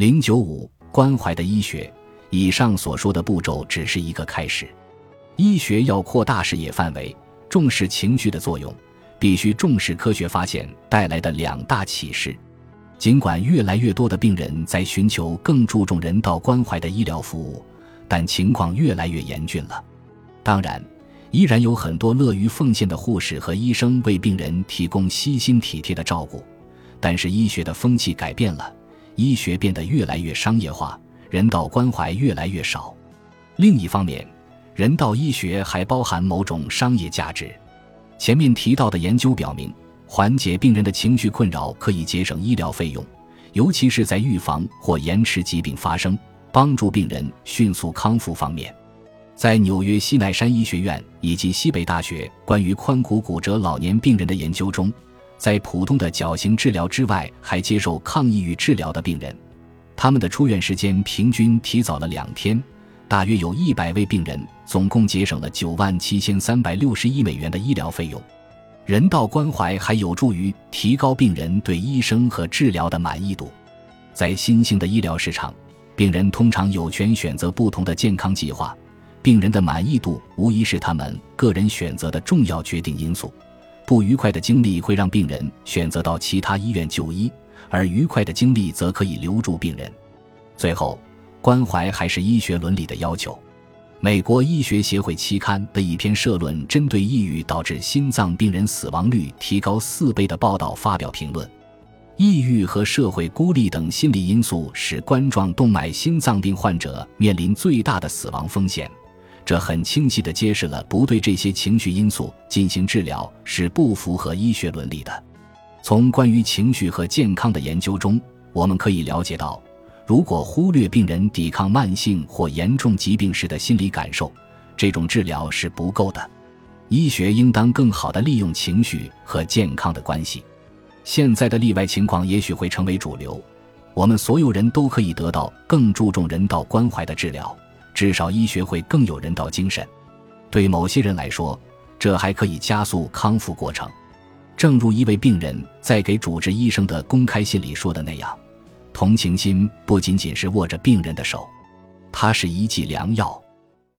零九五关怀的医学，以上所说的步骤只是一个开始。医学要扩大视野范围，重视情绪的作用，必须重视科学发现带来的两大启示。尽管越来越多的病人在寻求更注重人道关怀的医疗服务，但情况越来越严峻了。当然，依然有很多乐于奉献的护士和医生为病人提供悉心体贴的照顾。但是，医学的风气改变了，医学变得越来越商业化，人道关怀越来越少。另一方面，人道医学还包含某种商业价值。前面提到的研究表明。缓解病人的情绪困扰可以节省医疗费用，尤其是在预防或延迟疾病发生、帮助病人迅速康复方面。在纽约西奈山医学院以及西北大学关于髋骨骨折老年病人的研究中，在普通的矫形治疗之外，还接受抗抑郁治疗的病人，他们的出院时间平均提早了两天，大约有一百位病人，总共节省了九万七千三百六十一美元的医疗费用。人道关怀还有助于提高病人对医生和治疗的满意度。在新兴的医疗市场，病人通常有权选择不同的健康计划。病人的满意度无疑是他们个人选择的重要决定因素。不愉快的经历会让病人选择到其他医院就医，而愉快的经历则可以留住病人。最后，关怀还是医学伦理的要求。美国医学协会期刊的一篇社论针对抑郁导致心脏病人死亡率提高四倍的报道发表评论。抑郁和社会孤立等心理因素使冠状动脉心脏病患者面临最大的死亡风险。这很清晰地揭示了不对这些情绪因素进行治疗是不符合医学伦理的。从关于情绪和健康的研究中，我们可以了解到。如果忽略病人抵抗慢性或严重疾病时的心理感受，这种治疗是不够的。医学应当更好地利用情绪和健康的关系。现在的例外情况也许会成为主流，我们所有人都可以得到更注重人道关怀的治疗，至少医学会更有人道精神。对某些人来说，这还可以加速康复过程。正如一位病人在给主治医生的公开信里说的那样。同情心不仅仅是握着病人的手，它是一剂良药。